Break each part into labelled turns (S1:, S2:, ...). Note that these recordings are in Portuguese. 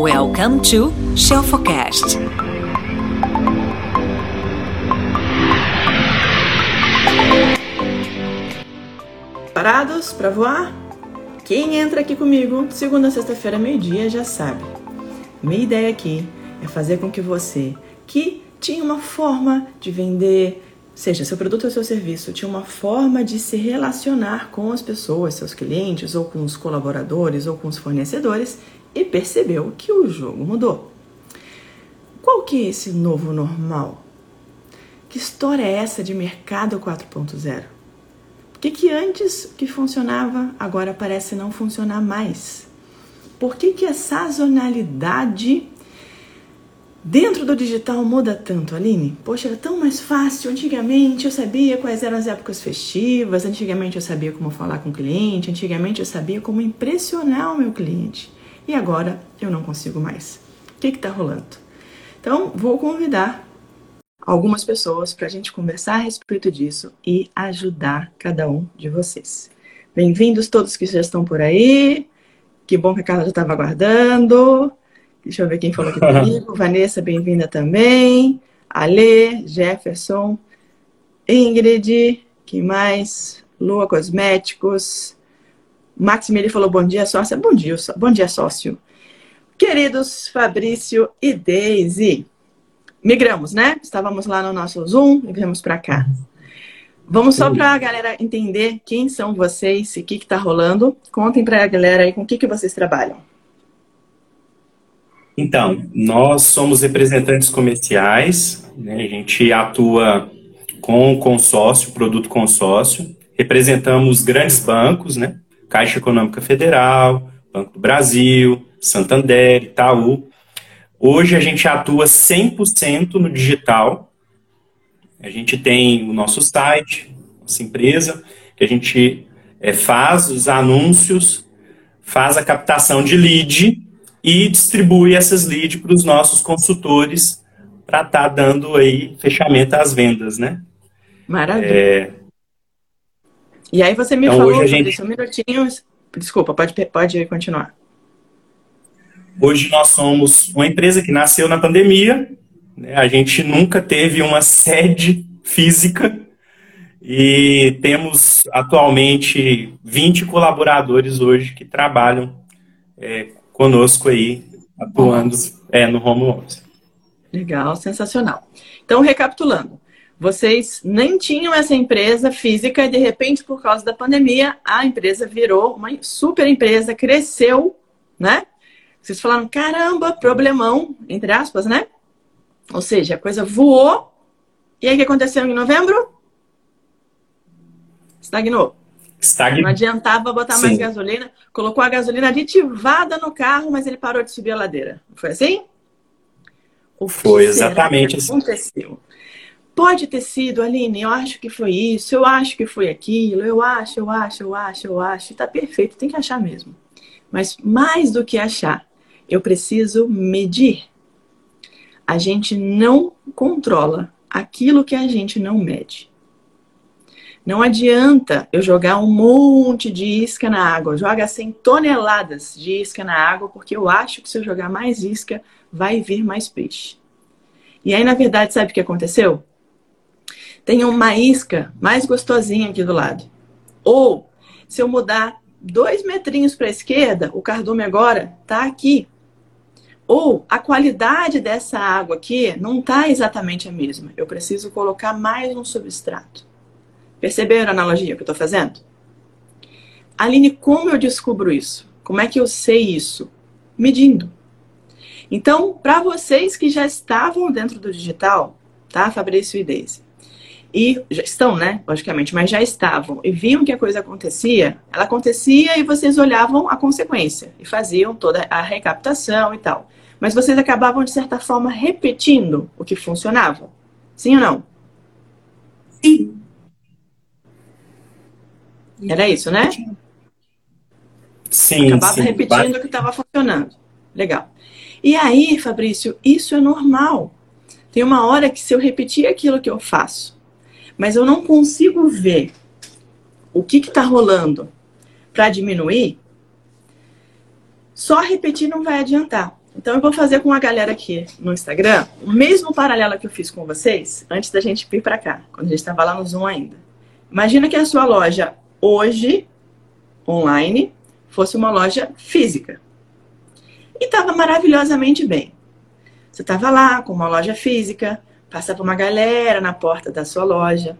S1: Welcome to Shelfocast.
S2: Parados para voar? Quem entra aqui comigo segunda a sexta-feira, meio-dia, já sabe. Minha ideia aqui é fazer com que você, que tinha uma forma de vender, seja seu produto ou seu serviço, tinha uma forma de se relacionar com as pessoas, seus clientes, ou com os colaboradores, ou com os fornecedores, e percebeu que o jogo mudou. Qual que é esse novo normal? Que história é essa de mercado 4.0? Por que, que antes que funcionava, agora parece não funcionar mais? Por que, que a sazonalidade dentro do digital muda tanto, Aline? Poxa, era tão mais fácil. Antigamente eu sabia quais eram as épocas festivas, antigamente eu sabia como falar com o cliente, antigamente eu sabia como impressionar o meu cliente. E agora eu não consigo mais. O que está rolando? Então, vou convidar algumas pessoas para a gente conversar a respeito disso e ajudar cada um de vocês. Bem-vindos todos que já estão por aí. Que bom que a Carla já estava aguardando. Deixa eu ver quem falou aqui comigo. Vanessa, bem-vinda também. Ale, Jefferson, Ingrid, quem mais? Lua Cosméticos. Maximiliano falou bom dia, sócia. Bom dia, bom dia, sócio. Queridos Fabrício e Deise, migramos, né? Estávamos lá no nosso Zoom e viemos para cá. Vamos só para a galera entender quem são vocês e o que está rolando. Contem para a galera aí com o que, que vocês trabalham.
S3: Então, nós somos representantes comerciais, né? a gente atua com consórcio, produto consórcio, representamos grandes bancos, né? Caixa Econômica Federal, Banco do Brasil, Santander, Itaú. Hoje a gente atua 100% no digital. A gente tem o nosso site, nossa empresa, que a gente é, faz os anúncios, faz a captação de lead e distribui essas leads para os nossos consultores para estar tá dando aí fechamento às vendas, né?
S2: Maravilha. É... E aí você me então, falou, hoje a gente... um minutinho, desculpa, pode, pode continuar.
S3: Hoje nós somos uma empresa que nasceu na pandemia, né? a gente nunca teve uma sede física e temos atualmente 20 colaboradores hoje que trabalham é, conosco aí, atuando é, no home office.
S2: Legal, sensacional. Então, recapitulando, vocês nem tinham essa empresa física e, de repente, por causa da pandemia, a empresa virou uma super empresa, cresceu, né? Vocês falaram, caramba, problemão, entre aspas, né? Ou seja, a coisa voou. E aí o que aconteceu em novembro? Estagnou.
S3: Estagnou.
S2: Não adiantava botar Sim. mais gasolina. Colocou a gasolina aditivada no carro, mas ele parou de subir a ladeira. Foi assim?
S3: O foi exatamente assim.
S2: aconteceu? Pode ter sido, Aline, eu acho que foi isso, eu acho que foi aquilo, eu acho, eu acho, eu acho, eu acho. Tá perfeito, tem que achar mesmo. Mas mais do que achar, eu preciso medir. A gente não controla aquilo que a gente não mede. Não adianta eu jogar um monte de isca na água, joga 100 toneladas de isca na água, porque eu acho que se eu jogar mais isca, vai vir mais peixe. E aí, na verdade, sabe o que aconteceu? Tem uma isca mais gostosinha aqui do lado. Ou, se eu mudar dois metrinhos para a esquerda, o cardume agora está aqui. Ou a qualidade dessa água aqui não está exatamente a mesma. Eu preciso colocar mais um substrato. Perceberam a analogia que eu estou fazendo? Aline, como eu descubro isso? Como é que eu sei isso? Medindo. Então, para vocês que já estavam dentro do digital, tá, Fabrício e Deise? E já estão, né? Logicamente, mas já estavam e viam que a coisa acontecia, ela acontecia e vocês olhavam a consequência e faziam toda a recaptação e tal. Mas vocês acabavam, de certa forma, repetindo o que funcionava. Sim ou não?
S3: Sim.
S2: Era isso, né?
S3: Sim.
S2: Acabava
S3: sim.
S2: repetindo o que estava funcionando. Legal. E aí, Fabrício, isso é normal. Tem uma hora que se eu repetir aquilo que eu faço, mas eu não consigo ver o que está rolando para diminuir, só repetir não vai adiantar. Então eu vou fazer com a galera aqui no Instagram o mesmo paralelo que eu fiz com vocês antes da gente vir para cá, quando a gente estava lá no Zoom ainda. Imagina que a sua loja hoje, online, fosse uma loja física. E estava maravilhosamente bem. Você estava lá com uma loja física, passava uma galera na porta da sua loja.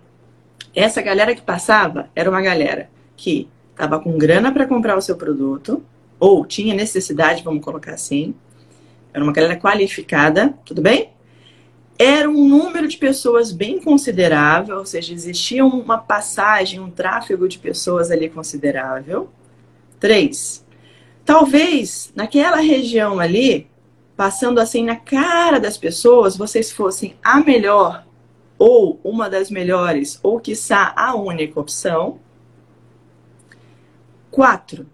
S2: Essa galera que passava era uma galera que estava com grana para comprar o seu produto, ou tinha necessidade, vamos colocar assim. Era uma galera qualificada, tudo bem? Era um número de pessoas bem considerável, ou seja, existia uma passagem, um tráfego de pessoas ali considerável. Três, talvez naquela região ali, passando assim na cara das pessoas, vocês fossem a melhor ou uma das melhores, ou quiçá a única opção. Quatro,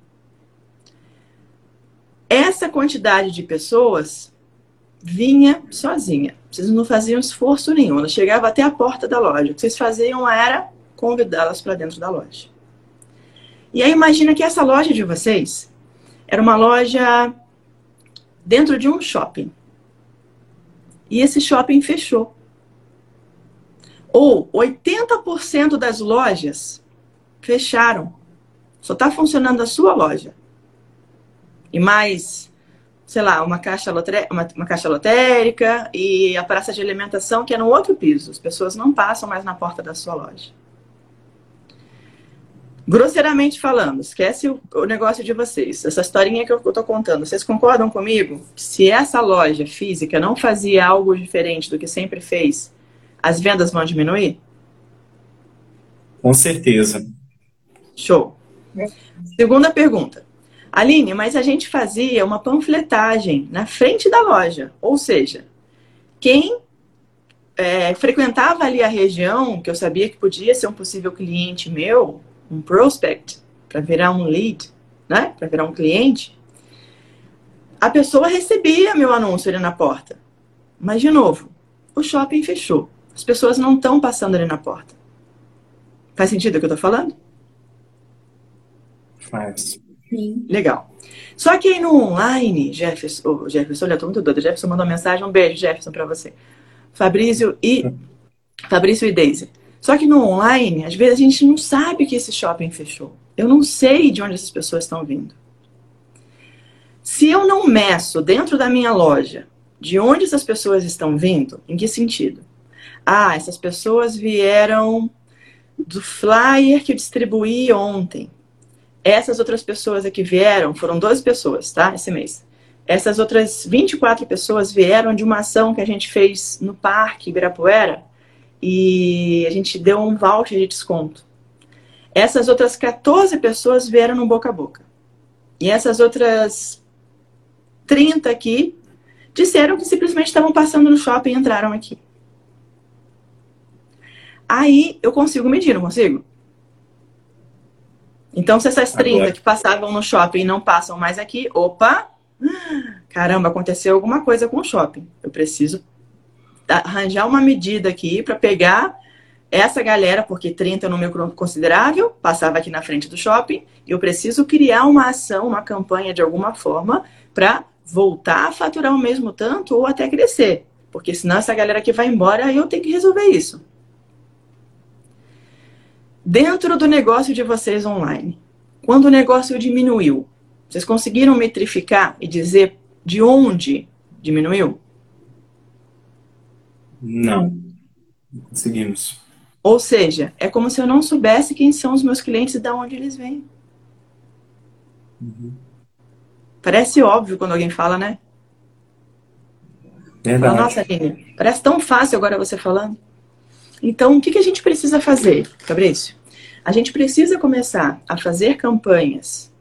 S2: essa quantidade de pessoas vinha sozinha. Vocês não faziam esforço nenhum. Ela chegava até a porta da loja. O que vocês faziam era convidá-las para dentro da loja. E aí imagina que essa loja de vocês era uma loja dentro de um shopping. E esse shopping fechou. Ou 80% das lojas fecharam. Só está funcionando a sua loja. E mais, sei lá, uma caixa, uma, uma caixa lotérica e a praça de alimentação que é no outro piso. As pessoas não passam mais na porta da sua loja. Grosseiramente falando, esquece o, o negócio de vocês. Essa historinha que eu estou contando, vocês concordam comigo? Se essa loja física não fazia algo diferente do que sempre fez, as vendas vão diminuir?
S3: Com certeza.
S2: Show. Segunda pergunta. Aline, mas a gente fazia uma panfletagem na frente da loja. Ou seja, quem é, frequentava ali a região, que eu sabia que podia ser um possível cliente meu, um prospect, para virar um lead, né? Para virar um cliente, a pessoa recebia meu anúncio ali na porta. Mas, de novo, o shopping fechou. As pessoas não estão passando ali na porta. Faz sentido o que eu estou falando?
S3: Faz.
S2: Sim. Legal. Só que aí no online, Jefferson, oh, Jefferson, olha, eu tô muito doida. Jefferson mandou uma mensagem, um beijo, Jefferson, para você. Fabrício e Fabrício e Daisy. Só que no online, às vezes a gente não sabe que esse shopping fechou. Eu não sei de onde essas pessoas estão vindo. Se eu não meço dentro da minha loja de onde essas pessoas estão vindo, em que sentido? Ah, essas pessoas vieram do flyer que eu distribuí ontem. Essas outras pessoas aqui vieram, foram 12 pessoas, tá? Esse mês. Essas outras 24 pessoas vieram de uma ação que a gente fez no Parque Ibirapuera, e a gente deu um voucher de desconto. Essas outras 14 pessoas vieram no boca a boca. E essas outras 30 aqui disseram que simplesmente estavam passando no shopping e entraram aqui. Aí eu consigo medir, não consigo? Então, se essas 30 Agora. que passavam no shopping não passam mais aqui, opa, caramba, aconteceu alguma coisa com o shopping. Eu preciso arranjar uma medida aqui para pegar essa galera, porque 30 é um número considerável, passava aqui na frente do shopping, eu preciso criar uma ação, uma campanha de alguma forma para voltar a faturar o mesmo tanto ou até crescer. Porque senão essa galera que vai embora, eu tenho que resolver isso. Dentro do negócio de vocês online, quando o negócio diminuiu, vocês conseguiram metrificar e dizer de onde diminuiu?
S3: Não, não conseguimos.
S2: Ou seja, é como se eu não soubesse quem são os meus clientes e de onde eles vêm. Uhum. Parece óbvio quando alguém fala, né?
S3: Verdade.
S2: Nossa, Aline, parece tão fácil agora você falando. Então, o que, que a gente precisa fazer, Fabrício? A gente precisa começar a fazer campanhas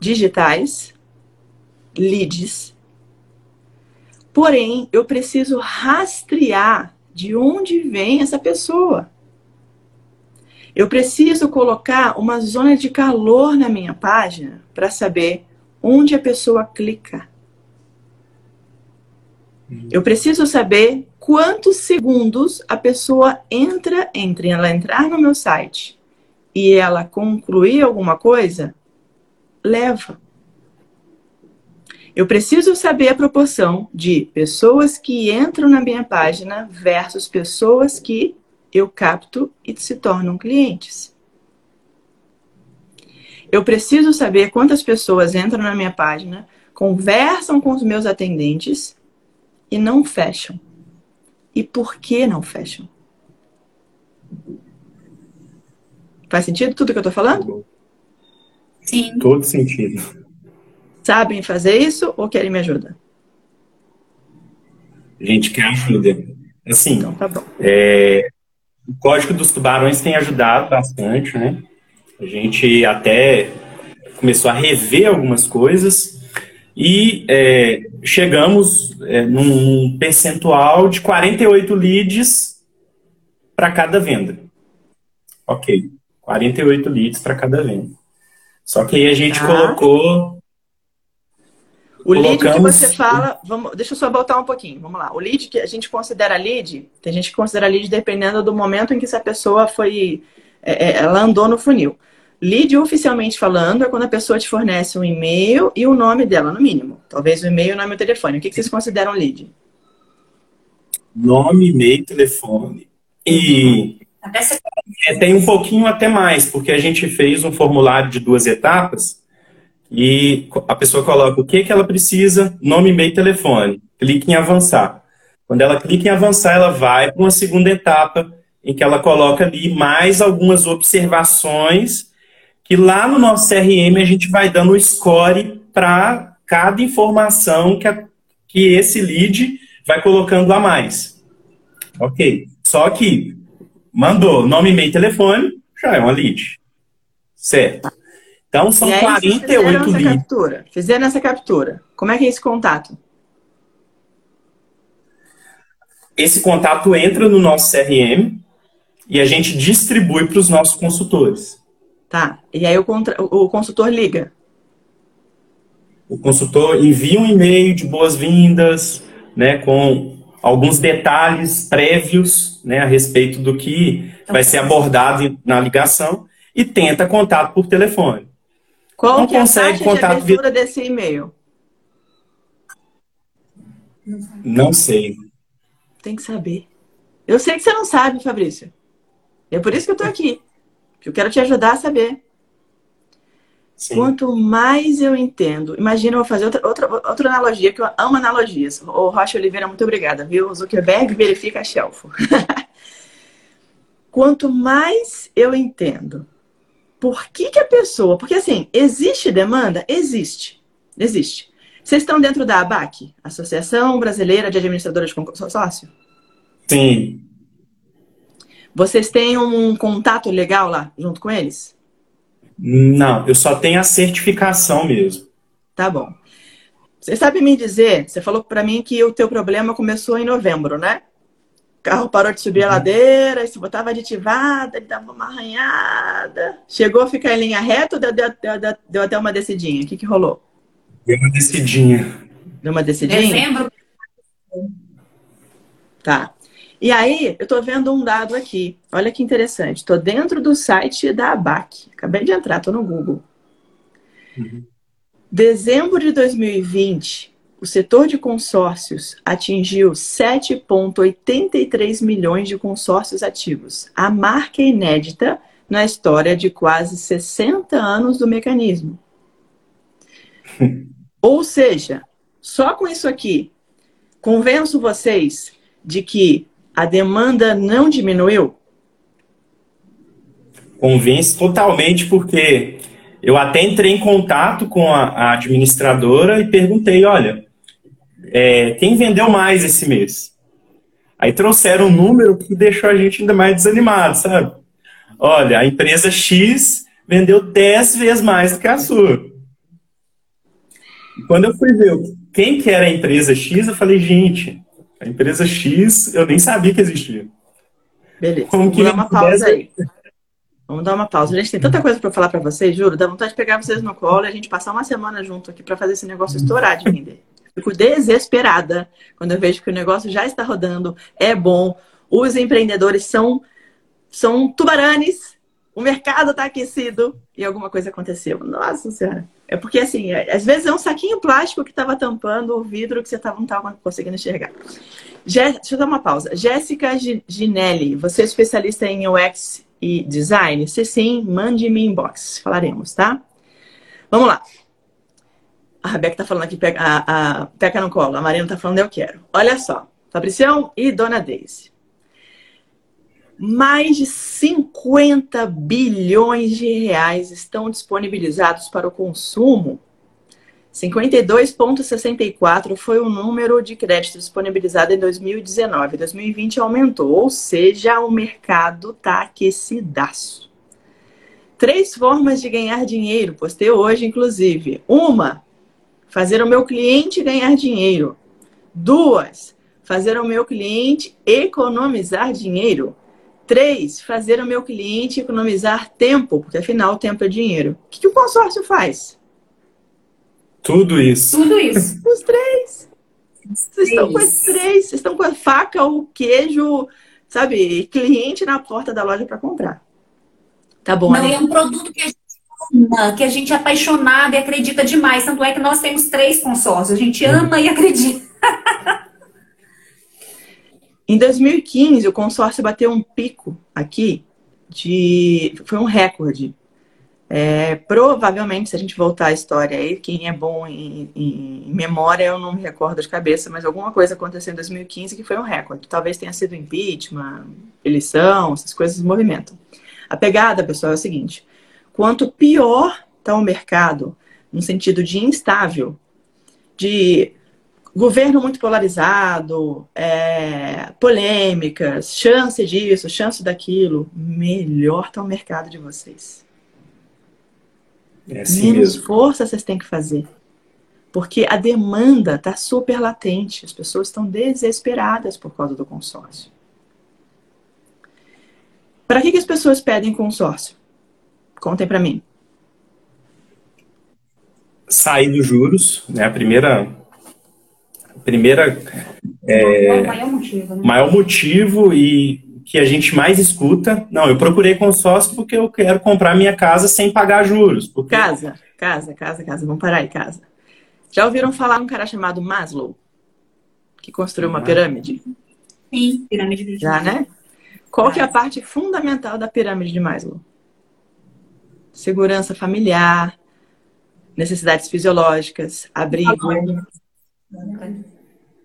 S2: digitais, leads, Porém, eu preciso rastrear de onde vem essa pessoa. Eu preciso colocar uma zona de calor na minha página para saber onde a pessoa clica. Uhum. Eu preciso saber quantos segundos a pessoa entra entre ela entrar no meu site e ela concluir alguma coisa, leva. Eu preciso saber a proporção de pessoas que entram na minha página versus pessoas que eu capto e se tornam clientes. Eu preciso saber quantas pessoas entram na minha página, conversam com os meus atendentes e não fecham. E por que não fecham? Faz sentido tudo que eu tô falando?
S3: Sim. Todo sentido.
S2: Sabem fazer isso ou querem me ajuda?
S3: A gente quer ajuda. Assim,
S2: então, tá.
S3: É, o Código dos Tubarões tem ajudado bastante, né? A gente até começou a rever algumas coisas e é, chegamos é, num percentual de 48 leads para cada venda. Ok, 48 leads para cada venda. Só que aí a gente ah. colocou.
S2: O colocamos... lead que você fala, vamos, deixa eu só voltar um pouquinho, vamos lá. O lead que a gente considera lead, tem gente que considera lead dependendo do momento em que essa pessoa foi, é, é ela andou no funil. Lead, oficialmente falando, é quando a pessoa te fornece um e-mail e o nome dela, no mínimo. Talvez o e-mail, o nome e o telefone. O que vocês consideram lead?
S3: Nome, e-mail, telefone. E é, tem um pouquinho até mais, porque a gente fez um formulário de duas etapas e a pessoa coloca o que, que ela precisa, nome, e-mail, telefone. Clique em avançar. Quando ela clica em avançar, ela vai para uma segunda etapa em que ela coloca ali mais algumas observações que lá no nosso CRM a gente vai dando o score para cada informação que, a, que esse lead vai colocando a mais. Ok. Só que Mandou nome, e-mail, telefone, já é uma lead. Certo. Então são e aí, 48 leads.
S2: Captura, fizeram essa captura. Como é que é esse contato?
S3: Esse contato entra no nosso CRM e a gente distribui para os nossos consultores.
S2: Tá. E aí o, contra... o consultor liga.
S3: O consultor envia um e-mail de boas-vindas, né, com alguns detalhes prévios né, a respeito do que então, vai ser abordado na ligação e tenta contato por telefone.
S2: Qual Não que consegue é a taxa contato de abertura via... desse e-mail?
S3: Não sei.
S2: Tem que saber. Eu sei que você não sabe, Fabrício. É por isso que eu estou aqui. Que eu quero te ajudar a saber. Sim. Quanto mais eu entendo, imagina, eu vou fazer outra, outra, outra analogia, que eu amo analogias. O Rocha Oliveira, muito obrigada, viu? Zuckerberg verifica a shelf. Quanto mais eu entendo por que, que a pessoa. Porque assim, existe demanda? Existe. Existe. Vocês estão dentro da ABAC, Associação Brasileira de Administradoras de Consórcio?
S3: Sim.
S2: Vocês têm um contato legal lá junto com eles?
S3: Não, eu só tenho a certificação mesmo.
S2: Tá bom. Você sabe me dizer, você falou para mim que o teu problema começou em novembro, né? O carro parou de subir uhum. a ladeira, e se botava aditivada, ele dava uma arranhada. Chegou a ficar em linha reta ou deu, deu, deu, deu até uma descidinha? O que, que rolou?
S3: Deu uma descidinha.
S2: Deu uma descidinha?
S4: Dezembro.
S2: Tá. E aí, eu estou vendo um dado aqui. Olha que interessante. Estou dentro do site da ABAC. Acabei de entrar, estou no Google. Uhum. Dezembro de 2020, o setor de consórcios atingiu 7,83 milhões de consórcios ativos. A marca inédita na história de quase 60 anos do mecanismo. Ou seja, só com isso aqui, convenço vocês de que a demanda não diminuiu?
S3: Convence totalmente, porque eu até entrei em contato com a, a administradora e perguntei: olha, é, quem vendeu mais esse mês? Aí trouxeram um número que deixou a gente ainda mais desanimado, sabe? Olha, a empresa X vendeu 10 vezes mais do que a sua. E quando eu fui ver quem que era a empresa X, eu falei, gente, a empresa X, eu nem sabia que existia.
S2: Beleza. Como Vamos dar uma pausa aí. Vamos dar uma pausa. A gente tem tanta coisa para falar para vocês, juro. Dá vontade de pegar vocês no colo e a gente passar uma semana junto aqui para fazer esse negócio estourar de vender. Fico desesperada quando eu vejo que o negócio já está rodando, é bom. Os empreendedores são, são tubaranes, o mercado está aquecido e alguma coisa aconteceu. Nossa Senhora. É porque, assim, é, às vezes é um saquinho plástico que estava tampando o vidro que você tava, não estava conseguindo enxergar. Jé, deixa eu dar uma pausa. Jéssica Ginelli, você é especialista em UX e design? Se sim, mande-me inbox. Falaremos, tá? Vamos lá. A Rebeca tá falando aqui, a, a Peca no colo. A Marina tá falando, eu quero. Olha só. Fabricião e Dona Daisy mais de 50 bilhões de reais estão disponibilizados para o consumo. 52,64 foi o número de crédito disponibilizado em 2019. 2020 aumentou, ou seja, o mercado está aquecidaço. Três formas de ganhar dinheiro, postei hoje, inclusive. Uma, fazer o meu cliente ganhar dinheiro. Duas, fazer o meu cliente economizar dinheiro. Três, fazer o meu cliente economizar tempo, porque afinal o tempo é dinheiro. O que, que o consórcio faz?
S3: Tudo isso.
S4: Tudo isso.
S2: Os três. Vocês estão com os três. Vocês estão com a faca, o queijo, sabe? Cliente na porta da loja para comprar. Tá bom.
S4: Não, é um produto que a gente ama, que a gente é apaixonado e acredita demais. Tanto é que nós temos três consórcios. A gente ama e acredita.
S2: Em 2015, o consórcio bateu um pico aqui de. Foi um recorde. É, provavelmente, se a gente voltar à história aí, quem é bom em, em, memória, eu não me recordo de cabeça, mas alguma coisa aconteceu em 2015 que foi um recorde. Talvez tenha sido impeachment, eleição, essas coisas movimentam. A pegada, pessoal, é o seguinte: quanto pior está o mercado, no sentido de instável, de governo muito polarizado, é, polêmicas, chance disso, chance daquilo, melhor está o mercado de vocês.
S3: É assim
S2: Menos
S3: mesmo.
S2: força vocês têm que fazer. Porque a demanda está super latente. As pessoas estão desesperadas por causa do consórcio. Para que, que as pessoas pedem consórcio? Contem para mim.
S3: Sair dos juros, né? A primeira primeira
S4: é, o maior motivo, né?
S3: maior motivo e que a gente mais escuta. Não, eu procurei consórcio porque eu quero comprar minha casa sem pagar juros. Porque...
S2: Casa, casa, casa, casa. Vamos parar aí, casa. Já ouviram falar um cara chamado Maslow? Que construiu uma pirâmide?
S4: Sim, pirâmide de
S2: Já, né? Qual que é a parte fundamental da pirâmide de Maslow? Segurança familiar, necessidades fisiológicas, abrigo,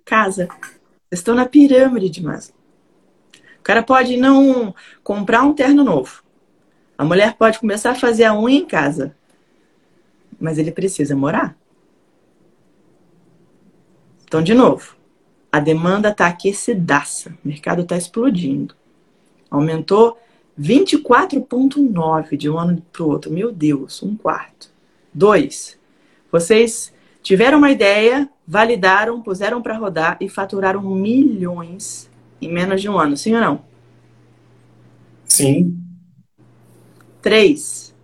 S2: casa. Vocês estão na pirâmide de Maslow. O cara pode não comprar um terno novo. A mulher pode começar a fazer a unha em casa. Mas ele precisa morar. Então, de novo, a demanda está aquecidaça. O mercado está explodindo. Aumentou 24,9 de um ano para o outro. Meu Deus, um quarto. Dois, vocês tiveram uma ideia, validaram, puseram para rodar e faturaram milhões em menos de um ano, sim ou não?
S3: Sim.
S2: Três,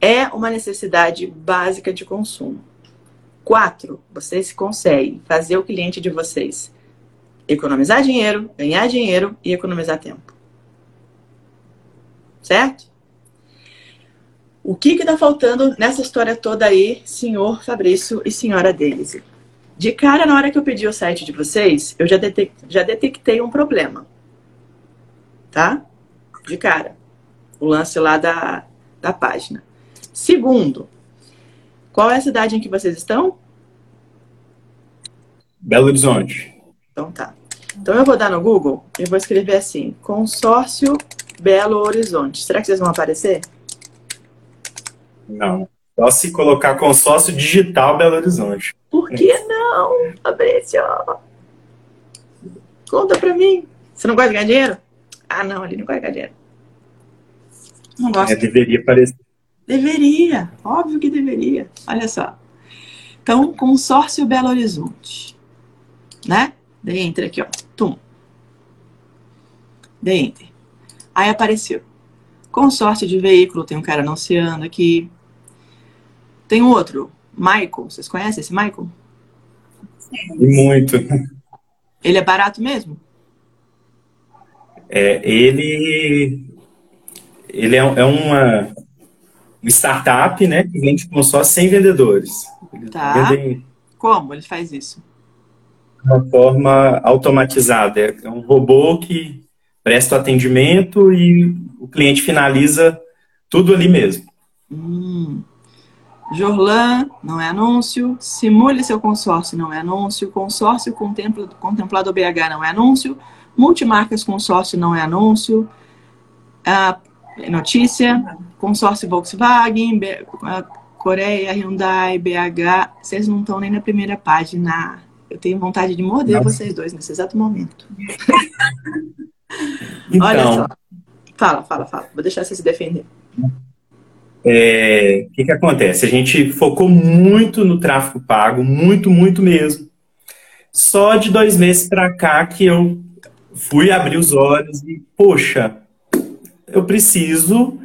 S2: é uma necessidade básica de consumo. Quatro, vocês conseguem fazer o cliente de vocês economizar dinheiro, ganhar dinheiro e economizar tempo. Certo? O que está faltando nessa história toda aí, senhor Fabrício e senhora Daisy? De cara, na hora que eu pedi o site de vocês, eu já, detec já detectei um problema. Tá? De cara. O lance lá da, da página. Segundo, qual é a cidade em que vocês estão?
S3: Belo Horizonte.
S2: Então tá. Então eu vou dar no Google e vou escrever assim: Consórcio Belo Horizonte. Será que vocês vão aparecer?
S3: Não. Só se colocar consórcio digital Belo Horizonte.
S2: Por que não, Fabrício? Conta pra mim. Você não gosta de ganhar dinheiro? Ah, não, ali não gosta de ganhar dinheiro. Não gosta.
S3: É, deveria aparecer.
S2: Deveria, óbvio que deveria. Olha só. Então, consórcio Belo Horizonte. Né? Dei enter aqui, ó. Tum. Dei enter. Aí apareceu. Consórcio de veículo, tem um cara anunciando aqui. Tem outro, Michael. Vocês conhecem esse Michael?
S3: Muito.
S2: Ele é barato mesmo?
S3: É, ele ele é, é uma startup, né, que vende consórcio sem vendedores. Eles
S2: Tá.
S3: vendem
S2: Como ele faz isso?
S3: de uma forma automatizada. É um robô que presta o atendimento e o cliente finaliza tudo ali mesmo.
S2: Hum. Jorlan não é anúncio. Simule seu consórcio não é anúncio. Consórcio contempla, contemplado BH não é anúncio. Multimarcas consórcio não é anúncio. Ah, notícia. Consórcio Volkswagen, B- ah, Coreia, Hyundai, BH. Vocês não estão nem na primeira página. Eu tenho vontade de morder
S3: Não.
S2: vocês dois nesse exato momento.
S3: Então,
S2: Olha só. Fala, fala, fala. Vou deixar você se defender.
S3: é, o que, que acontece? A gente focou muito no tráfego pago, muito, muito mesmo. Só de dois meses para cá que eu fui abrir os olhos e, poxa, eu preciso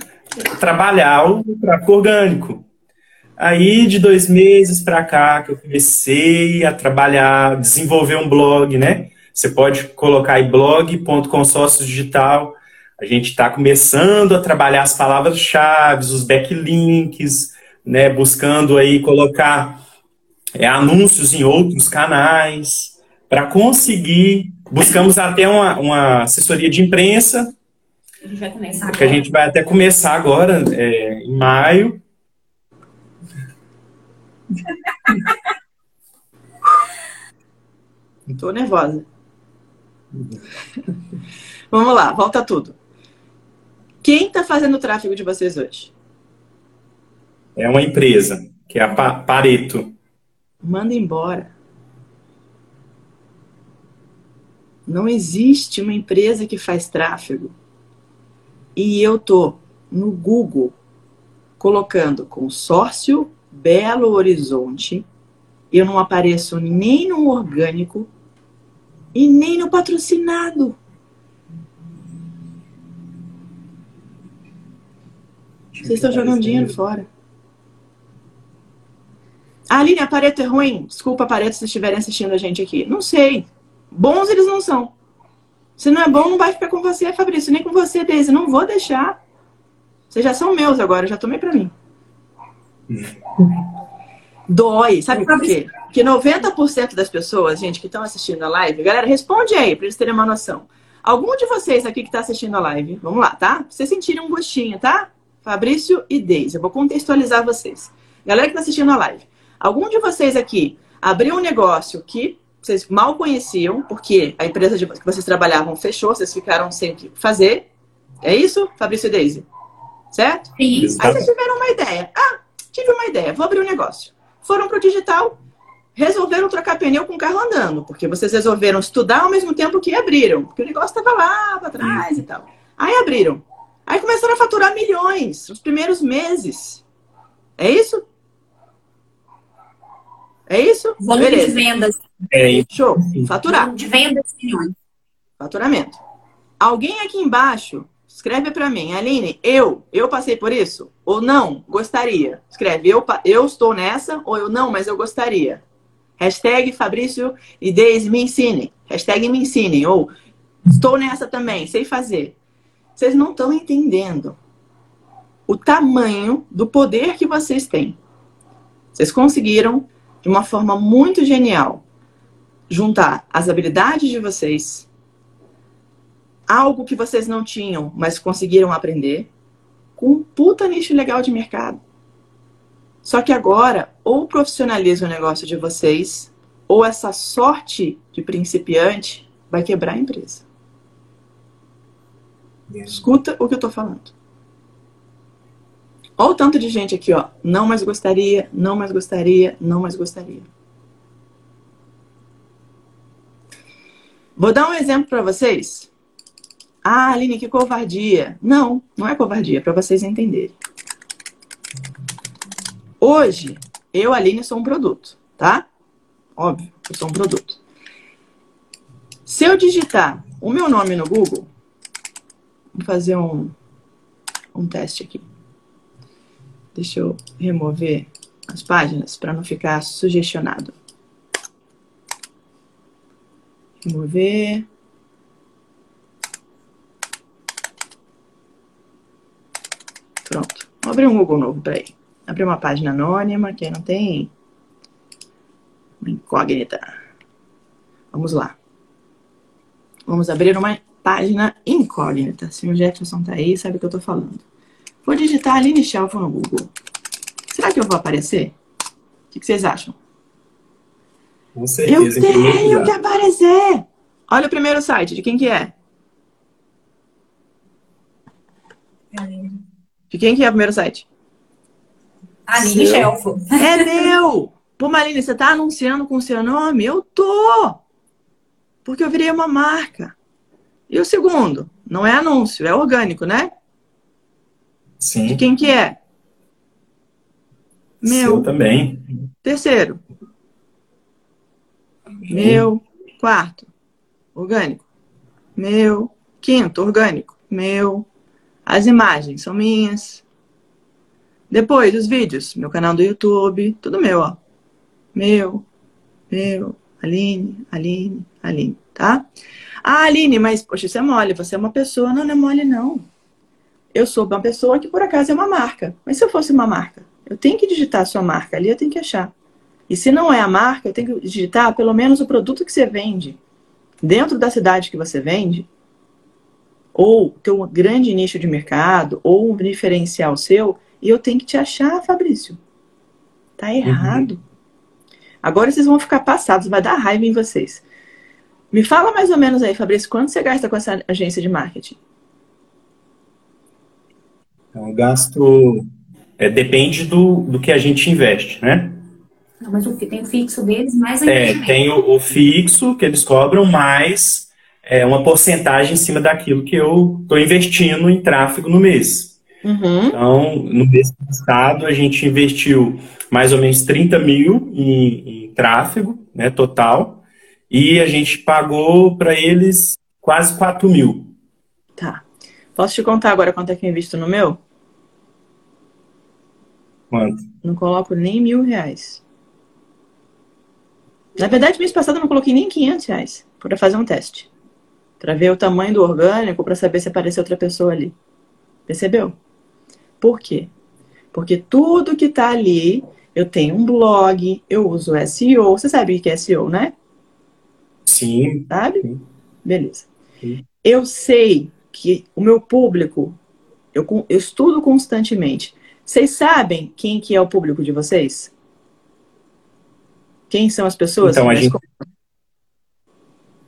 S3: trabalhar o tráfego orgânico. Aí, de dois meses para cá, que eu comecei a trabalhar, desenvolver um blog, né? Você pode colocar aí blog.consórcio digital. A gente está começando a trabalhar as palavras-chave, os backlinks, né? Buscando aí colocar é, anúncios em outros canais para conseguir. Buscamos até uma, uma assessoria de imprensa
S4: A gente vai começar
S3: que a gente vai até começar agora, é, em maio.
S2: Tô nervosa. Vamos lá, volta tudo. Quem tá fazendo o tráfego de vocês hoje?
S3: É uma empresa, que é a Pa- Pareto.
S2: Manda embora. Não existe uma empresa que faz tráfego. E eu tô no Google colocando consórcio Belo Horizonte. Eu não apareço nem no orgânico e nem no patrocinado. Vocês estão jogando dinheiro fora. Ah, Aline, a Pareto é ruim? Desculpa, Pareto, se estiverem assistindo a gente aqui. Não sei. Bons eles não são. Se não é bom, não vai ficar com você, Fabrício, nem com você, Deise. Não vou deixar. Vocês já são meus agora, já tomei pra mim. Dói, sabe por quê? Porque 90% das pessoas, gente, que estão assistindo a live, galera, responde aí, pra eles terem uma noção. Algum de vocês aqui que tá assistindo a live, vamos lá, tá? Pra vocês sentirem um gostinho, tá? Fabrício e Deise, eu vou contextualizar vocês. Galera que tá assistindo a live, algum de vocês aqui abriu um negócio que vocês mal conheciam, porque a empresa de, que vocês trabalhavam fechou, vocês ficaram sem o que fazer. É isso, Fabrício e Deise? Certo?
S4: Sim.
S2: Aí vocês tiveram uma ideia. Ah, tive uma ideia, vou abrir um negócio. Foram pro digital, resolveram trocar pneu com o carro andando, porque vocês resolveram estudar ao mesmo tempo que abriram, porque o negócio estava lá para trás e tal. Aí abriram. Aí começaram a faturar milhões nos primeiros meses. É isso? É isso?
S4: Volume de
S2: Beleza.
S4: vendas.
S3: É,
S2: Show. Faturar.
S4: Volume de vendas, milhões.
S2: Faturamento. Alguém aqui embaixo escreve para mim, Aline, eu, eu passei por isso? Ou não, gostaria? Escreve, eu, eu estou nessa, ou eu não, mas eu gostaria. Hashtag Fabrício e Deise me ensinem. Hashtag me ensinem. Ou estou nessa também, sei fazer. Vocês não estão entendendo o tamanho do poder que vocês têm. Vocês conseguiram, de uma forma muito genial, juntar as habilidades de vocês, algo que vocês não tinham, mas conseguiram aprender, com um puta nicho legal de mercado. Só que agora, ou profissionaliza o negócio de vocês, ou essa sorte de principiante vai quebrar a empresa. Escuta o que eu tô falando. Olha o tanto de gente aqui, ó. Não mais gostaria, não mais gostaria, não mais gostaria. Vou dar um exemplo para vocês. Ah, Aline, que covardia. Não, não é covardia, para vocês entenderem. Hoje, eu, Aline, sou um produto, tá? Óbvio, eu sou um produto. Se eu digitar o meu nome no Google, vou fazer um, um teste aqui. Deixa eu remover as páginas para não ficar sugestionado. Remover. Abrir um Google novo, peraí. Abrir uma página anônima, que não tem uma incógnita. Vamos lá. Vamos abrir uma página incógnita. Se o Jefferson tá aí, sabe o que eu tô falando. Vou digitar Aline Shelf no Google. Será que eu vou aparecer? O que, que vocês acham?
S3: Com certeza.
S2: Eu tenho que aparecer! Olha o primeiro site, de quem que é? De quem que é o primeiro site?
S4: Aline Shelf.
S2: É meu! Pô, Marina, você tá anunciando com o seu nome? Eu tô! Porque eu virei uma marca. E o segundo? Não é anúncio, é orgânico, né?
S3: Sim.
S2: De quem que é?
S3: Seu
S2: Meu.
S3: também.
S2: Terceiro. Meu. Quarto. Orgânico. Meu. Quinto. Orgânico. Meu. As imagens são minhas. Depois, os vídeos. Meu canal do YouTube. Tudo meu, ó. Meu. Meu. Aline. Aline. Aline. Tá? Ah, Aline, mas, poxa, isso é mole. Você é uma pessoa. Não, não é mole, não. Eu sou uma pessoa que, por acaso, é uma marca. Mas se eu fosse uma marca? Eu tenho que digitar a sua marca ali, eu tenho que achar. E se não é a marca, eu tenho que digitar pelo menos o produto que você vende. Dentro da cidade que você vende, ou ter um grande nicho de mercado, ou um diferencial seu, e eu tenho que te achar, Fabrício. Tá errado. Agora vocês vão ficar passados, vai dar raiva em vocês. Me fala mais ou menos aí, Fabrício, quanto você gasta com essa agência de marketing?
S3: Então, o gasto é, depende do, do que a gente investe, né?
S4: Não, mas o, tem o fixo deles, mais a
S3: É, tem o, o fixo que eles cobram, mais é, uma porcentagem em cima daquilo que eu estou investindo em tráfego no mês.
S2: Uhum.
S3: Então, no mês passado, a gente investiu mais ou menos 30 mil em, em tráfego, né, total, e a gente pagou para eles quase 4 mil.
S2: Tá. Posso te contar agora quanto é que eu invisto no meu?
S3: Quanto?
S2: Não coloco nem mil reais. Na verdade, mês passado eu não coloquei nem 500 reais para fazer um teste. Para ver o tamanho do orgânico, para saber se apareceu outra pessoa ali. Percebeu? Por quê? Porque tudo que tá ali, eu tenho um blog, eu uso SEO. Você sabe o que é SEO, né?
S3: Sim,
S2: Sabe?
S3: Sim.
S2: Beleza.
S3: Sim.
S2: Eu sei que o meu público, eu, eu estudo constantemente. Vocês sabem quem que é o público de vocês? Quem são as pessoas?
S3: Então, a gente-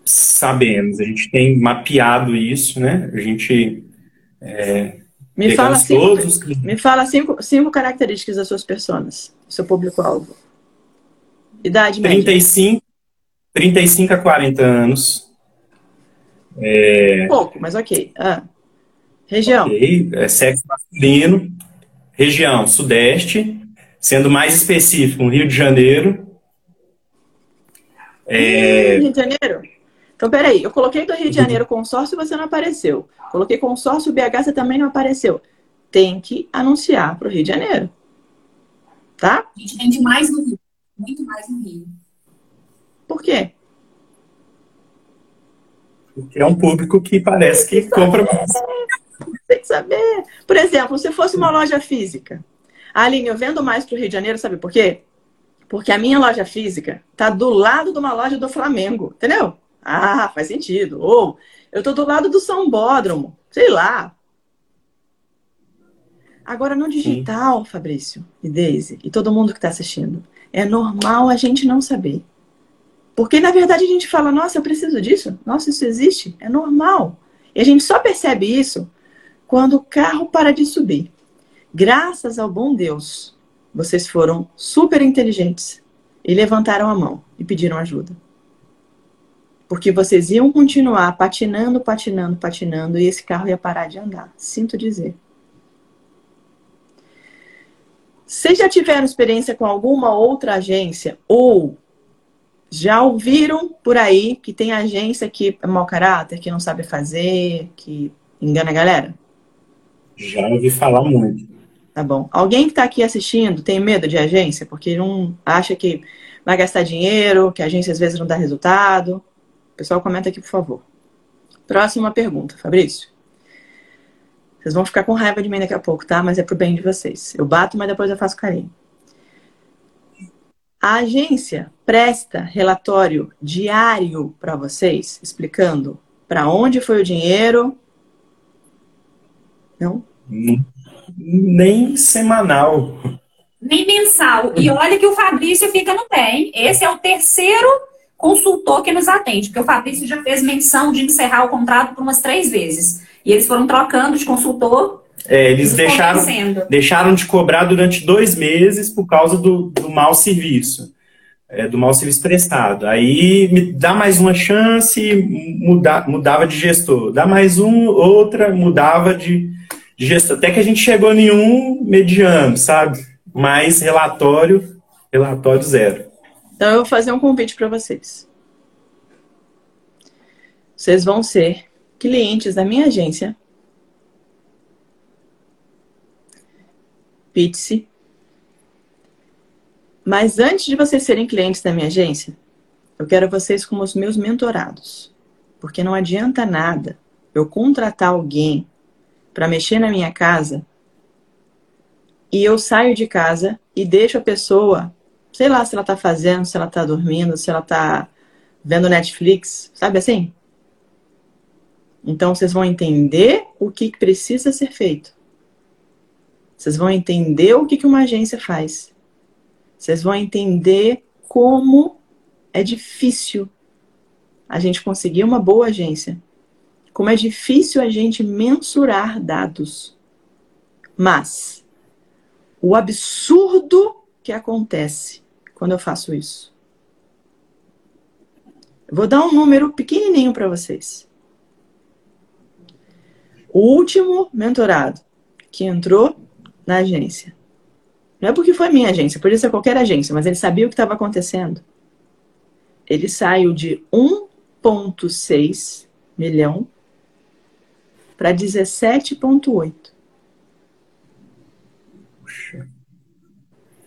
S3: sabemos, a gente tem mapeado isso, né? A gente
S2: Me fala, cinco,
S3: todos os
S2: me fala cinco, cinco características das suas personas, do seu público-alvo. Idade média.
S3: 35, 35 a 40 anos.
S2: Pouco, mas ok. Ah. Região.
S3: Ok, é sexo masculino, região sudeste, sendo mais específico, Rio de Janeiro. É,
S2: Rio de Janeiro? Então, peraí, eu coloquei do Rio de Janeiro consórcio e você não apareceu. Coloquei consórcio BH, você também não apareceu. Tem que anunciar para o Rio de Janeiro. Tá?
S4: A gente vende mais no Rio. Muito mais no Rio.
S2: Por quê?
S3: porque é um público que parece que compra mais.
S2: Tem que saber. Por exemplo, se fosse uma loja física. Aline, eu vendo mais para o Rio de Janeiro, sabe por quê? Porque a minha loja física tá do lado de uma loja do Flamengo, entendeu? Ah, faz sentido. Ou eu tô do lado do São Bódromo, sei lá. Agora no digital, Fabrício e Deise, e todo mundo que está assistindo, é normal a gente não saber. Porque na verdade a gente fala, nossa, eu preciso disso, nossa, isso existe, é normal. E a gente só percebe isso quando o carro para de subir. Graças ao bom Deus, vocês foram super inteligentes e levantaram a mão e pediram ajuda. Porque vocês iam continuar patinando, patinando, patinando e esse carro ia parar de andar. Sinto dizer. Vocês já tiveram experiência com alguma outra agência ou já ouviram por aí que tem agência que é mau caráter, que não sabe fazer, que engana a galera?
S3: Já ouvi falar muito.
S2: Tá bom. Alguém que está aqui assistindo tem medo de agência porque não acha que vai gastar dinheiro, que a agência às vezes não dá resultado? Pessoal comenta aqui, por favor. Próxima pergunta, Fabrício. Vocês vão ficar com raiva de mim daqui a pouco, tá? Mas é pro bem de vocês. Eu bato, mas depois eu faço carinho. A agência presta relatório diário para vocês, explicando para onde foi o dinheiro. Não?
S3: Nem semanal.
S4: Nem mensal. E olha que o Fabrício fica no bem. Esse é o terceiro consultor que nos atende, porque o Fabrício já fez menção de encerrar o contrato por umas três vezes. E eles foram trocando de consultor.
S3: É, eles deixaram, deixaram de cobrar durante dois meses por causa do, do mau serviço. É, do mau serviço prestado. Aí me dá mais uma chance, muda, mudava de gestor. Dá mais um, outra, mudava de, de gestor. Até que a gente chegou em um mediano, sabe? Mais relatório, relatório zero.
S2: Então eu vou fazer um convite para vocês. Vocês vão ser clientes da minha agência, Pizzi. Mas antes de vocês serem clientes da minha agência, eu quero vocês como os meus mentorados. Porque não adianta nada eu contratar alguém para mexer na minha casa e eu saio de casa e deixo a pessoa, sei lá se ela tá fazendo, se ela tá dormindo, se ela tá vendo Netflix, sabe assim? Então vocês vão entender o que precisa ser feito. Vocês vão entender o que uma agência faz. Vocês vão entender como é difícil a gente conseguir uma boa agência. Como é difícil a gente mensurar dados. Mas o absurdo que acontece quando eu faço isso. Eu vou dar um número pequenininho para vocês. O último mentorado que entrou na agência. Não é porque foi minha agência, podia ser qualquer agência, mas ele sabia o que estava acontecendo. Ele saiu de 1,6 milhão para 17,8.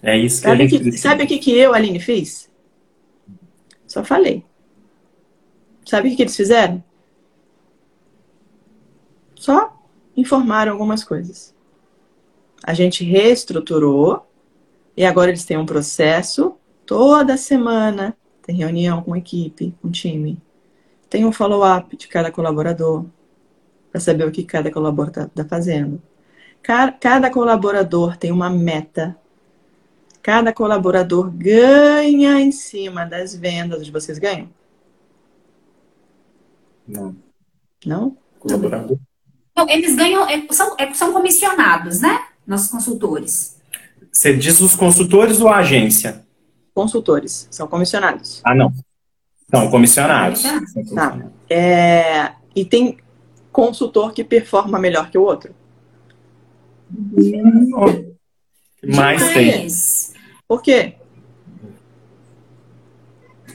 S3: É isso que
S2: sabe
S3: a gente
S2: que, Sabe o que, que eu, Aline, fiz? Só falei. Sabe o que eles fizeram? Só informaram algumas coisas. A gente reestruturou e agora eles têm um processo toda semana. Tem reunião com equipe, com time. Tem um follow-up de cada colaborador para saber o que cada colaborador está tá fazendo. Cada colaborador tem uma meta. Cada colaborador ganha em cima das vendas de vocês ganham?
S3: Não.
S2: Não?
S3: Colaborador.
S4: Então, eles ganham, é, são, é, são comissionados, né? Nossos consultores.
S3: Você diz os consultores ou a agência?
S2: Consultores, são comissionados.
S3: Ah, não. São comissionados.
S2: Tá. É, e tem consultor que performa melhor que o outro?
S3: Mais tem.
S2: Por quê?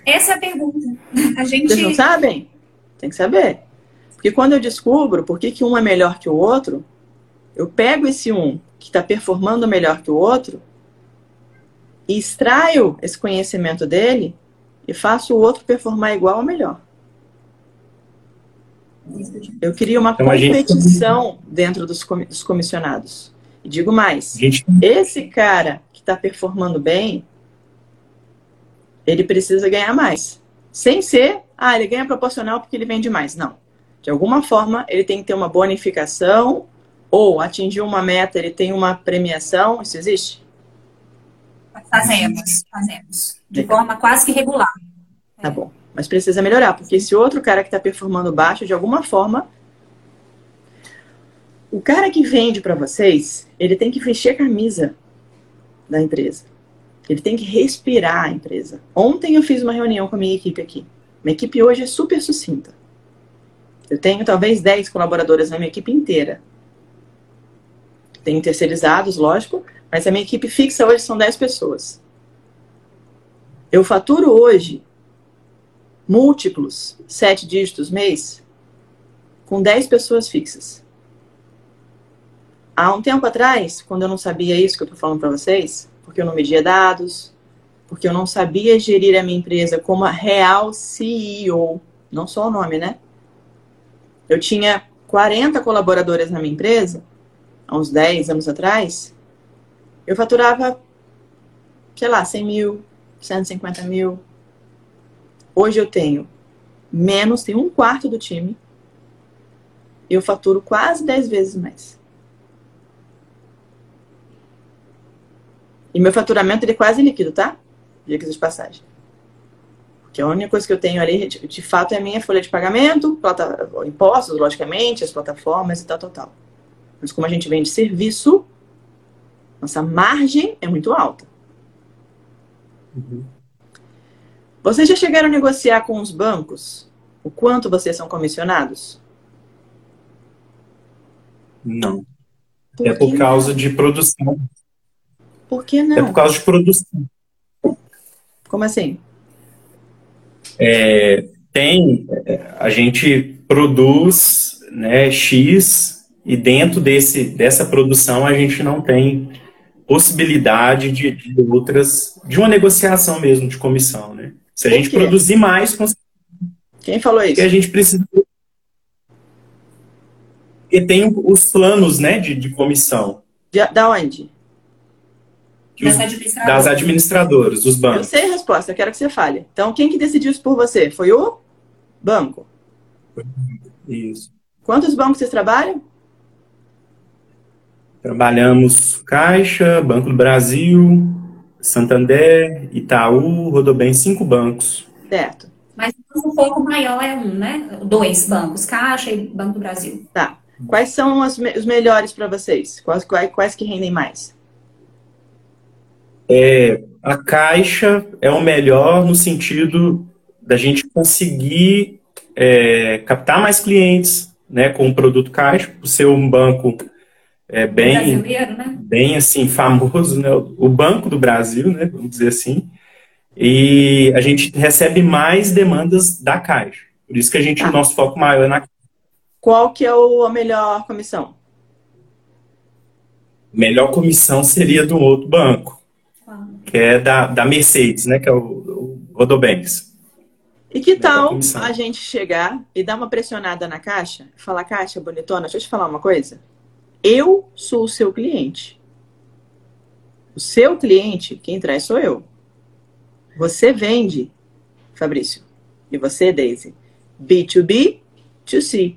S4: Essa é a pergunta. A gente...
S2: Vocês não sabem? Tem que saber. Porque quando eu descubro por que, que um é melhor que o outro, eu pego esse um que está performando melhor que o outro e extraio esse conhecimento dele e faço o outro performar igual ou melhor. Eu queria uma então, competição gente... dentro dos, dos, comissionados. E digo mais: gente... esse cara está performando bem, ele precisa ganhar mais. Sem ser, ah, ele ganha proporcional porque ele vende mais. Não. De alguma forma, ele tem que ter uma bonificação ou atingir uma meta, ele tem uma premiação. Isso existe?
S4: Fazemos, fazemos. De forma quase que regular.
S2: Tá bom. Mas precisa melhorar, porque esse outro cara que está performando baixo, de alguma forma, o cara que vende para vocês, ele tem que vestir a camisa da empresa. Ele tem que respirar a empresa. Ontem eu fiz uma reunião com a minha equipe aqui. Minha equipe hoje é super sucinta. Eu tenho talvez 10 colaboradores na minha equipe inteira. Tenho terceirizados, lógico, mas a minha equipe fixa hoje são 10 pessoas. Eu faturo hoje múltiplos, sete dígitos mês, com 10 pessoas fixas. Há um tempo atrás, quando eu não sabia isso que eu estou falando para vocês, porque eu não media dados, porque eu não sabia gerir a minha empresa como a real CEO, não só o nome, né? Eu tinha 40 colaboradores na minha empresa há uns 10 anos atrás, eu faturava, sei lá, 100 mil, 150 mil. Hoje eu tenho menos, tenho um quarto do time. Eu faturo quase 10 vezes mais. E meu faturamento ele é quase líquido, tá? Dicas de passagem. Porque a única coisa que eu tenho ali, de, de fato, é a minha folha de pagamento, plata, impostos, logicamente, as plataformas e tal, tal, tal. Mas como a gente vende serviço, nossa margem é muito alta. Uhum. Vocês já chegaram a negociar com os bancos o quanto vocês são comissionados?
S3: Não. Por é por causa não? de produção.
S2: Por que não?
S3: É por causa de produção.
S2: Como assim?
S3: É, tem, a gente produz né, X e dentro desse, dessa produção a gente não tem possibilidade de, de outras, de uma negociação mesmo de comissão, né? Se a gente produzir mais,
S2: quem falou isso?
S3: Que a gente precisa e tem os planos, né, de, de comissão.
S2: De, da onde?
S3: Das administradoras. das administradoras, dos bancos.
S2: Eu sei a resposta, eu quero que você fale. Então, quem que decidiu isso por você? Foi o banco?
S3: Isso.
S2: Quantos bancos vocês trabalham?
S3: Trabalhamos Caixa, Banco do Brasil, Santander, Itaú, Rodobem, cinco bancos.
S2: Certo.
S4: Mas um pouco maior é um, né? Dois bancos, Caixa e Banco do Brasil.
S2: Tá. Quais são os, os melhores para vocês? Quais, quais, quais que rendem mais?
S3: É, a Caixa é o melhor no sentido da gente conseguir é, captar mais clientes né, com o produto Caixa, por ser um banco é bem, né? bem assim famoso, né? O Banco do Brasil, né? Vamos dizer assim. E a gente recebe mais demandas da Caixa. Por isso que a gente, ah. o nosso foco maior é na
S2: Qual que é o, a melhor comissão?
S3: Melhor comissão seria do outro banco. Que é da, da Mercedes, né? Que é o, o Rodobanks.
S2: E que tal a gente chegar e dar uma pressionada na caixa? Falar, caixa bonitona, deixa eu te falar uma coisa. Eu sou o seu cliente. O seu cliente, quem traz sou eu. Você vende, Fabrício. E você, Daisy. B2B, to C.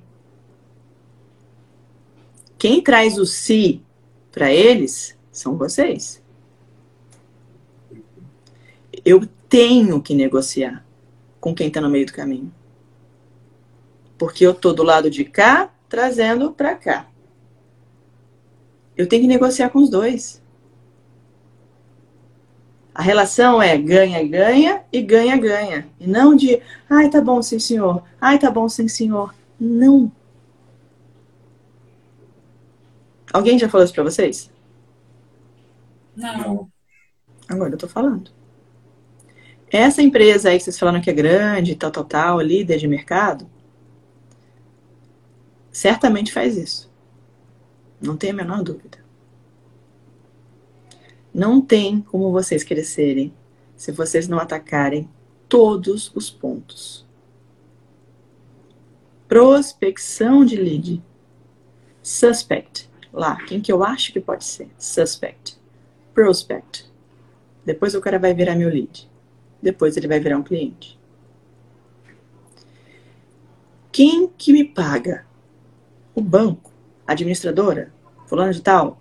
S2: Quem traz o C para eles são vocês. Eu tenho que negociar com quem está no meio do caminho. Porque eu estou do lado de cá, trazendo para cá. Eu tenho que negociar com os dois. A relação é ganha-ganha e ganha-ganha. E não de, ai, tá bom, sim, senhor. Ai, tá bom, sim, senhor. Não. Alguém já falou isso pra vocês?
S4: Não.
S2: Agora eu tô falando. Essa empresa aí que vocês falaram que é grande, tal, tal, tal, líder de mercado, certamente faz isso. Não tem a menor dúvida. Não tem como vocês crescerem se vocês não atacarem todos os pontos. Prospecção de lead. Suspect. Lá, quem que eu acho que pode ser? Suspect. Prospect. Depois o cara vai virar meu lead. Depois ele vai virar um cliente. Quem que me paga? O banco administradora, fulano de tal.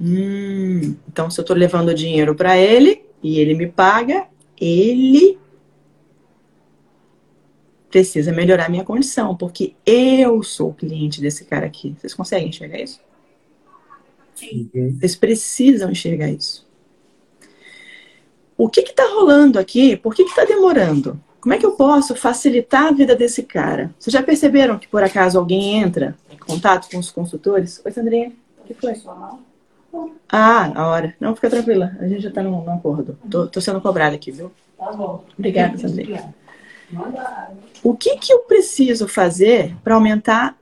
S2: Hum, então, se eu estou levando dinheiro para ele e ele me paga, ele precisa melhorar minha condição, porque eu sou o cliente desse cara aqui. Vocês conseguem enxergar isso?
S4: Sim.
S2: Vocês precisam enxergar isso. O que está rolando aqui? Por que está demorando? Como é que eu posso facilitar a vida desse cara? Vocês já perceberam que por acaso alguém entra em contato com os consultores? Oi, Sandrinha. O que foi? Ah, a hora. Não, fica tranquila. A gente já está no, no, acordo. Tô, tô, sendo cobrada aqui, viu?
S4: Tá bom.
S2: Obrigada, Sandrinha. O que, que eu preciso fazer para aumentar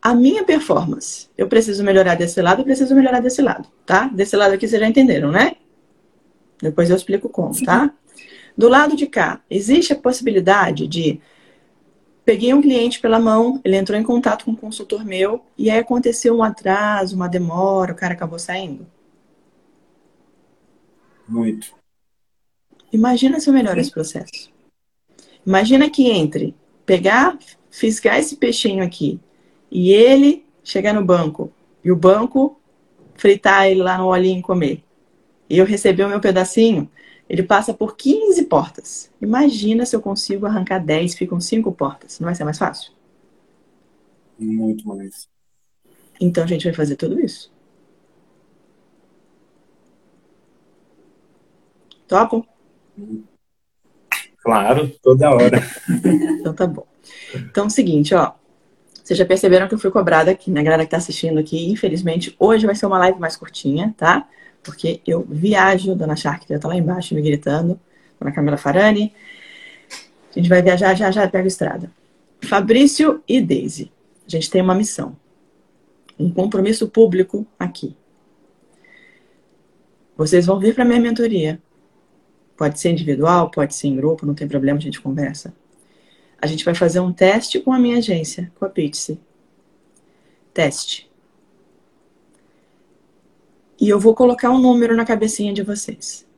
S2: a minha performance? Eu preciso melhorar desse lado, eu preciso melhorar desse lado, tá? Desse lado aqui vocês já entenderam, né? Depois eu explico como, tá? Do lado de cá, existe a possibilidade de peguei um cliente pela mão, ele entrou em contato com um consultor meu, e aí aconteceu um atraso, uma demora, o cara acabou saindo.
S3: Muito.
S2: Imagina se eu melhoro esse processo. Imagina que entre pegar, fisgar esse peixinho aqui e ele chegar no banco e o banco fritar ele lá no olhinho e comer. E eu receber o meu pedacinho, ele passa por 15 portas. Imagina se eu consigo arrancar 10, ficam 5 portas. Não vai ser mais fácil?
S3: Muito mais.
S2: Então a gente vai fazer tudo isso. Topo?
S3: Claro, toda hora.
S2: então tá bom. Então é o seguinte, ó. Vocês já perceberam que eu fui cobrada aqui, né? Galera que tá assistindo aqui, infelizmente, hoje vai ser uma live mais curtinha, tá? Porque eu viajo, Dona Shark já tá lá embaixo me gritando, Dona Camila Farani. A gente vai viajar já já pega a estrada. Fabrício e Daisy. A gente tem uma missão. Um compromisso público aqui. Vocês vão vir para minha mentoria Pode ser individual, pode ser em grupo, não tem problema, a gente conversa. A gente vai fazer um teste com a minha agência, com a Pitsy. Teste. E eu vou colocar um número na cabecinha de vocês.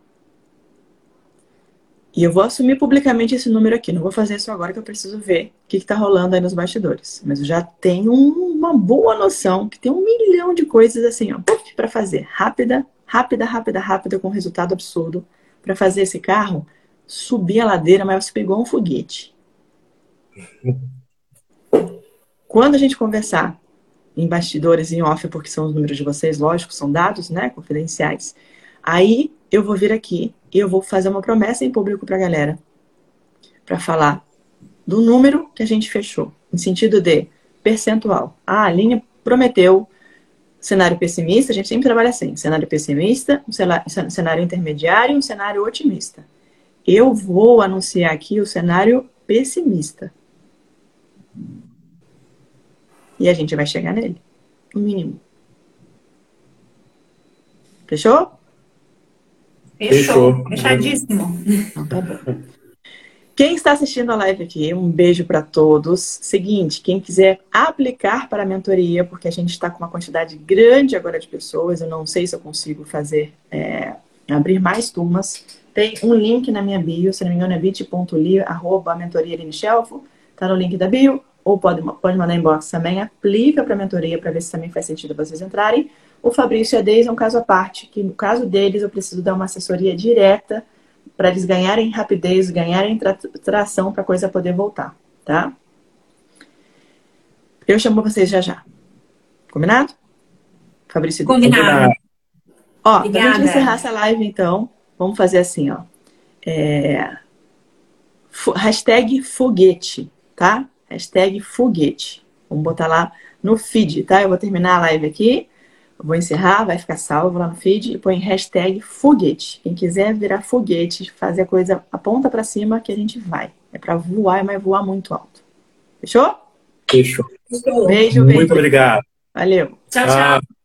S2: E eu vou assumir publicamente esse número aqui. Não vou fazer isso agora que eu preciso ver o que está rolando aí nos bastidores. Mas eu já tenho uma boa noção que tem um milhão de coisas assim, ó, para fazer. Rápida, rápida, rápida, rápida, com resultado absurdo para fazer esse carro subir a ladeira, mas você pegou um foguete. Quando a gente conversar em bastidores, em off, porque são os números de vocês, lógico, são dados, né, confidenciais. Aí eu vou vir aqui e eu vou fazer uma promessa em público para a galera, para falar do número que a gente fechou, em sentido de percentual. Ah, a linha prometeu cenário pessimista, a gente sempre trabalha assim: cenário pessimista, um cenário intermediário e um cenário otimista. Eu vou anunciar aqui o cenário pessimista. E a gente vai chegar nele, no mínimo. Fechou?
S4: Fechou. Fechadíssimo.
S2: Então tá bom. Quem está assistindo a live aqui, um beijo para todos. Seguinte, quem quiser aplicar para a mentoria, porque a gente está com uma quantidade grande agora de pessoas, eu não sei se eu consigo fazer, é, abrir mais turmas. Tem um link na minha bio, se não me engano é bit.ly, arroba mentoria Está no link da bio, ou pode, pode mandar inbox também, aplica para a mentoria para ver se também faz sentido vocês entrarem. O Fabrício e a Deise é um caso à parte, que no caso deles eu preciso dar uma assessoria direta para eles ganharem rapidez, ganharem tra tração para a coisa poder voltar, tá? Eu chamo vocês já já. Combinado? Fabrício.
S4: Combinado.
S2: Ó, Obrigada. pra gente encerrar essa live, então, vamos fazer assim, ó. É... Hashtag foguete, tá? Hashtag foguete. Vamos botar lá no feed, tá? Eu vou terminar a live aqui. Vou encerrar, vai ficar salvo lá no feed e põe hashtag foguete. Quem quiser virar foguete, fazer a coisa aponta para cima que a gente vai. É para voar, mas voar muito alto. Fechou?
S3: Fechou.
S2: Beijo, beijo.
S3: Muito obrigado.
S2: Valeu.
S4: Tchau, tchau.